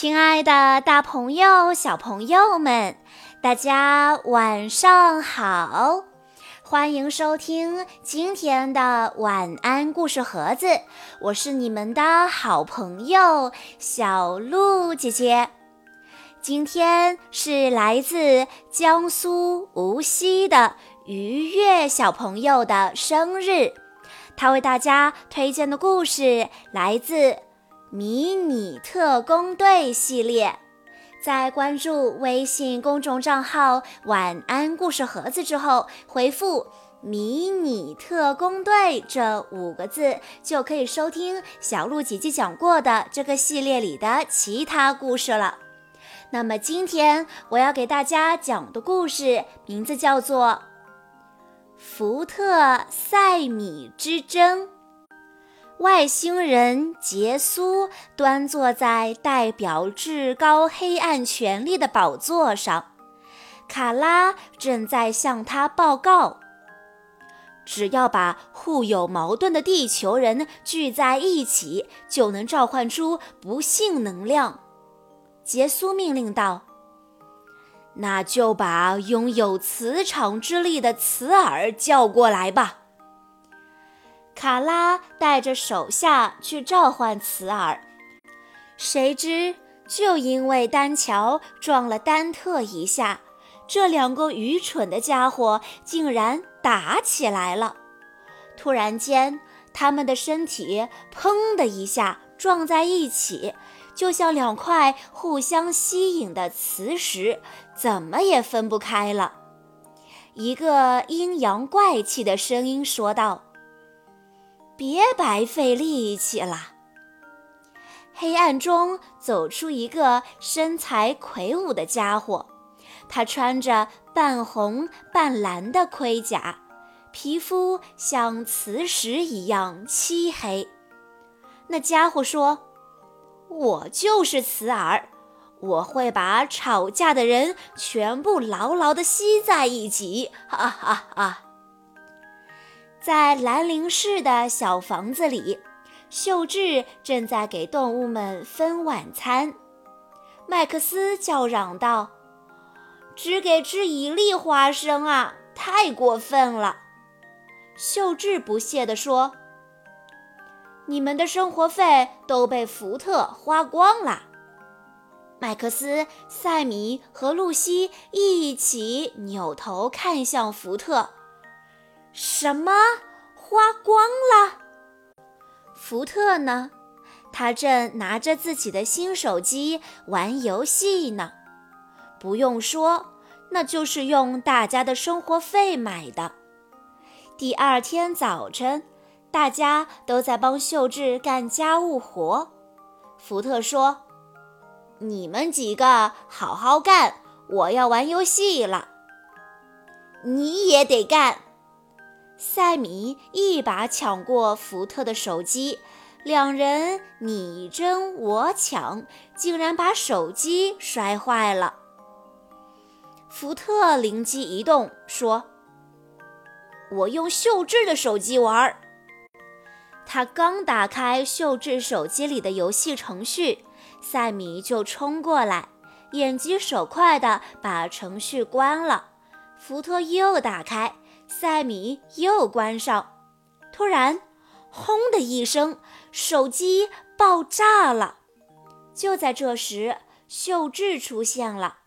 亲爱的，大朋友、小朋友们，大家晚上好！欢迎收听今天的晚安故事盒子，我是你们的好朋友小鹿姐姐。今天是来自江苏无锡的愉悦小朋友的生日，他为大家推荐的故事来自。迷你特工队系列，在关注微信公众账号“晚安故事盒子”之后，回复“迷你特工队”这五个字，就可以收听小鹿姐姐讲过的这个系列里的其他故事了。那么今天我要给大家讲的故事名字叫做《福特赛米之争》。外星人杰苏端坐在代表至高黑暗权力的宝座上，卡拉正在向他报告：只要把互有矛盾的地球人聚在一起，就能召唤出不幸能量。杰苏命令道：“那就把拥有磁场之力的磁耳叫过来吧。”卡拉带着手下去召唤茨尔，谁知就因为丹乔撞了丹特一下，这两个愚蠢的家伙竟然打起来了。突然间，他们的身体砰的一下撞在一起，就像两块互相吸引的磁石，怎么也分不开了。一个阴阳怪气的声音说道。别白费力气了。黑暗中走出一个身材魁梧的家伙，他穿着半红半蓝的盔甲，皮肤像磁石一样漆黑。那家伙说：“我就是磁耳，我会把吵架的人全部牢牢地吸在一起。”哈哈哈。在兰陵市的小房子里，秀智正在给动物们分晚餐。麦克斯叫嚷道：“只给吃一粒花生啊，太过分了！”秀智不屑地说：“你们的生活费都被福特花光了。”麦克斯、塞米和露西一起扭头看向福特。什么花光了？福特呢？他正拿着自己的新手机玩游戏呢。不用说，那就是用大家的生活费买的。第二天早晨，大家都在帮秀智干家务活。福特说：“你们几个好好干，我要玩游戏了。你也得干。”塞米一把抢过福特的手机，两人你争我抢，竟然把手机摔坏了。福特灵机一动，说：“我用秀智的手机玩。”他刚打开秀智手机里的游戏程序，塞米就冲过来，眼疾手快地把程序关了。福特又打开。塞米又关上，突然，轰的一声，手机爆炸了。就在这时，秀智出现了。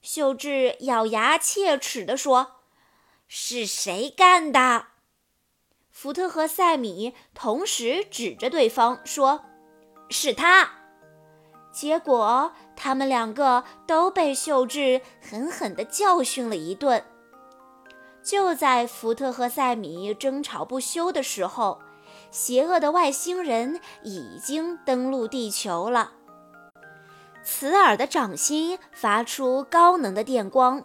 秀智咬牙切齿地说：“是谁干的？”福特和塞米同时指着对方说：“是他。”结果，他们两个都被秀智狠狠地教训了一顿。就在福特和塞米争吵不休的时候，邪恶的外星人已经登陆地球了。茨尔的掌心发出高能的电光，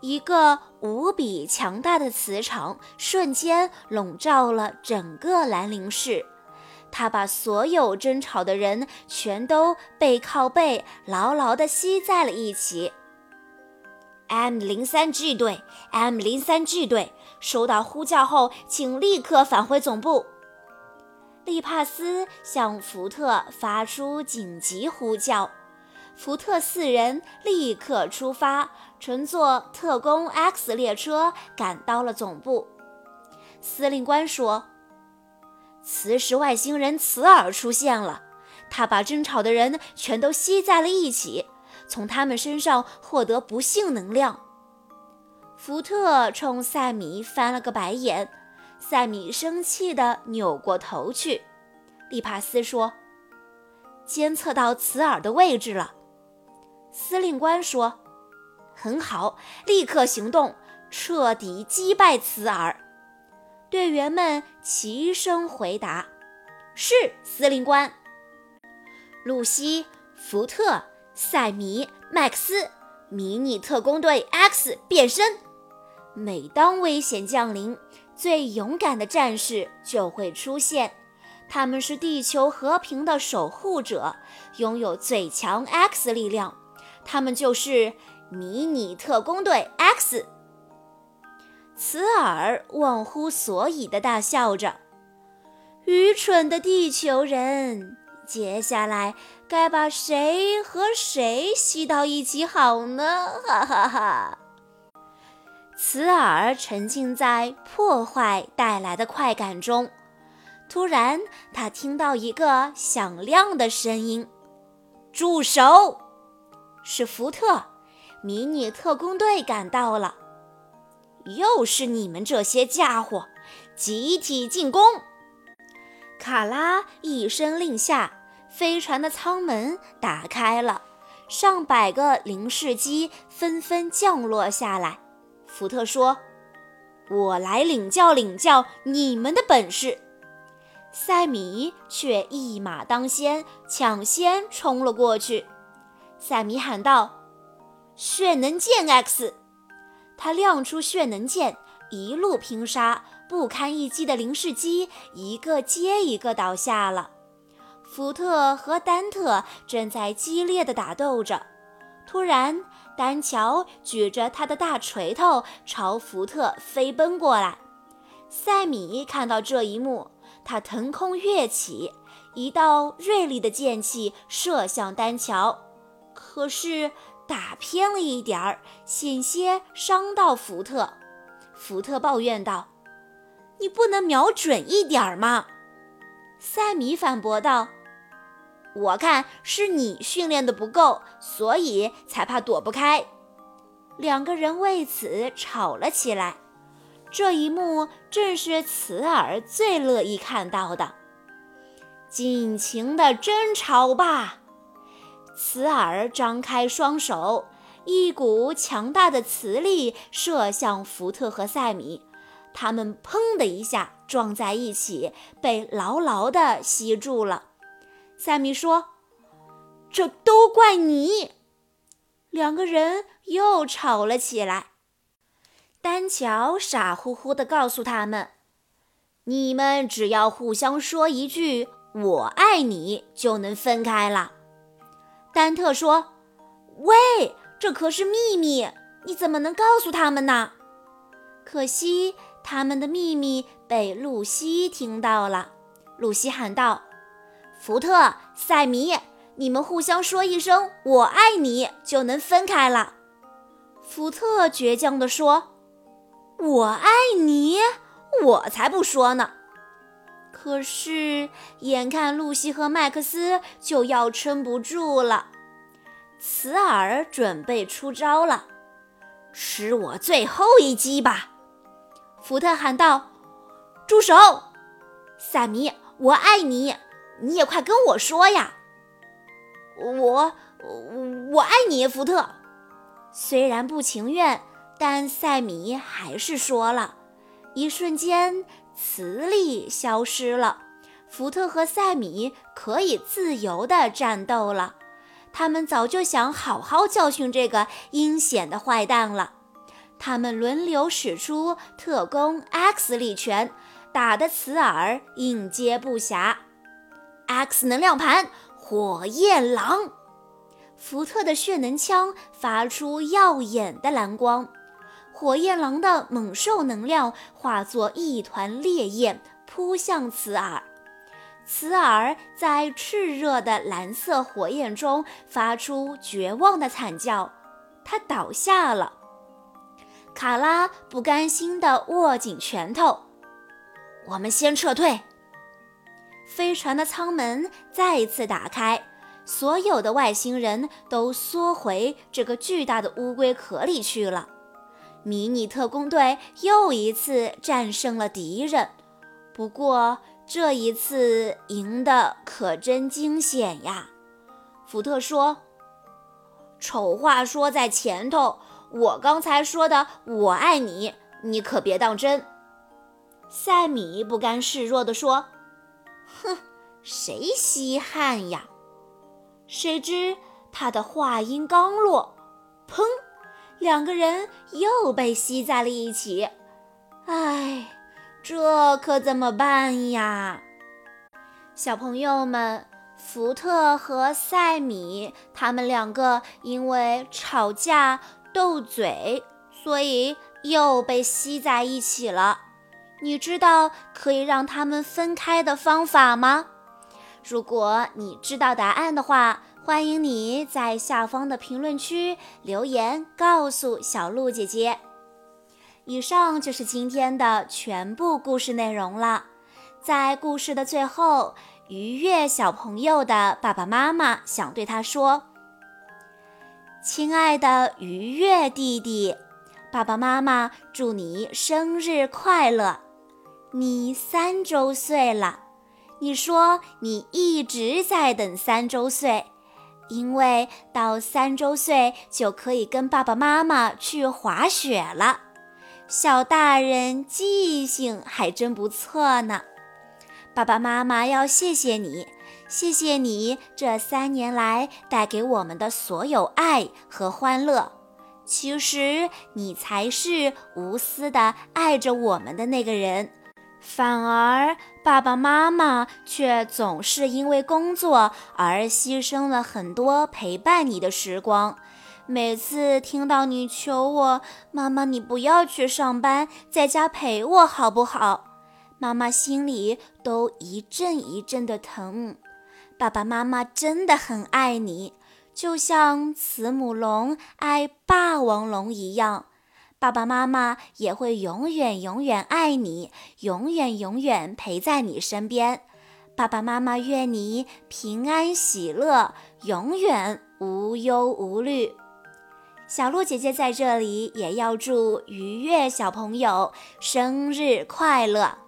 一个无比强大的磁场瞬间笼罩了整个兰陵市。他把所有争吵的人全都背靠背牢牢地吸在了一起。M 零三 G 队，M 零三 G 队，收到呼叫后，请立刻返回总部。利帕斯向福特发出紧急呼叫，福特四人立刻出发，乘坐特工 X 列车赶到了总部。司令官说：“磁石外星人磁尔出现了，他把争吵的人全都吸在了一起，从他们身上获得不幸能量。”福特冲赛米翻了个白眼，赛米生气地扭过头去。利帕斯说：“监测到茨尔的位置了。”司令官说：“很好，立刻行动，彻底击败茨尔。”队员们齐声回答：“是，司令官。”露西、福特、赛米、麦克斯，迷你特工队 X 变身。每当危险降临，最勇敢的战士就会出现。他们是地球和平的守护者，拥有最强 X 力量。他们就是迷你特工队 X。茨尔忘乎所以地大笑着：“愚蠢的地球人，接下来该把谁和谁吸到一起好呢？” 哈哈哈！茨尔沉浸在破坏带来的快感中，突然他听到一个响亮的声音：“住手！”是福特，迷你特工队赶到了。又是你们这些家伙，集体进攻！卡拉一声令下，飞船的舱门打开了，上百个零式机纷纷降落下来。福特说：“我来领教领教你们的本事。”塞米却一马当先，抢先冲了过去。赛米喊道：“炫能剑 X！” 他亮出炫能剑，一路拼杀，不堪一击的零式机一个接一个倒下了。福特和丹特正在激烈的打斗着。突然，丹乔举着他的大锤头朝福特飞奔过来。赛米看到这一幕，他腾空跃起，一道锐利的剑气射向丹乔。可是打偏了一点儿，险些伤到福特。福特抱怨道：“你不能瞄准一点儿吗？”塞米反驳道：“我看是你训练的不够，所以才怕躲不开。”两个人为此吵了起来。这一幕正是慈儿最乐意看到的。尽情的争吵吧！慈儿张开双手，一股强大的磁力射向福特和塞米，他们砰的一下撞在一起，被牢牢地吸住了。塞米说：“这都怪你！”两个人又吵了起来。丹乔傻乎乎地告诉他们：“你们只要互相说一句‘我爱你’，就能分开了。”丹特说：“喂，这可是秘密，你怎么能告诉他们呢？”可惜他们的秘密被露西听到了。露西喊道：“福特、塞米，你们互相说一声‘我爱你’，就能分开了。”福特倔强地说：“我爱你，我才不说呢。”可是，眼看露西和麦克斯就要撑不住了，茨尔准备出招了，吃我最后一击吧！福特喊道：“住手！”萨米，我爱你，你也快跟我说呀！我，我爱你，福特。虽然不情愿，但塞米还是说了。一瞬间。磁力消失了，福特和塞米可以自由地战斗了。他们早就想好好教训这个阴险的坏蛋了。他们轮流使出特工 X 力拳，打得茨尔应接不暇。X 能量盘，火焰狼，福特的血能枪发出耀眼的蓝光。火焰狼的猛兽能量化作一团烈焰，扑向茨尔。雌耳在炽热的蓝色火焰中发出绝望的惨叫，它倒下了。卡拉不甘心地握紧拳头。我们先撤退。飞船的舱门再一次打开，所有的外星人都缩回这个巨大的乌龟壳里去了。迷你特工队又一次战胜了敌人，不过。这一次赢的可真惊险呀！福特说：“丑话说在前头，我刚才说的‘我爱你’，你可别当真。”塞米不甘示弱地说：“哼，谁稀罕呀？”谁知他的话音刚落，砰，两个人又被吸在了一起。唉。这可怎么办呀，小朋友们？福特和塞米他们两个因为吵架斗嘴，所以又被吸在一起了。你知道可以让他们分开的方法吗？如果你知道答案的话，欢迎你在下方的评论区留言告诉小鹿姐姐。以上就是今天的全部故事内容了。在故事的最后，愉悦小朋友的爸爸妈妈想对他说：“亲爱的愉悦弟弟，爸爸妈妈祝你生日快乐！你三周岁了，你说你一直在等三周岁，因为到三周岁就可以跟爸爸妈妈去滑雪了。”小大人记性还真不错呢，爸爸妈妈要谢谢你，谢谢你这三年来带给我们的所有爱和欢乐。其实你才是无私的爱着我们的那个人，反而爸爸妈妈却总是因为工作而牺牲了很多陪伴你的时光。每次听到你求我，妈妈，你不要去上班，在家陪我好不好？妈妈心里都一阵一阵的疼。爸爸妈妈真的很爱你，就像慈母龙爱霸王龙一样。爸爸妈妈也会永远永远爱你，永远永远陪在你身边。爸爸妈妈愿你平安喜乐，永远无忧无虑。小鹿姐姐在这里也要祝愉悦小朋友生日快乐。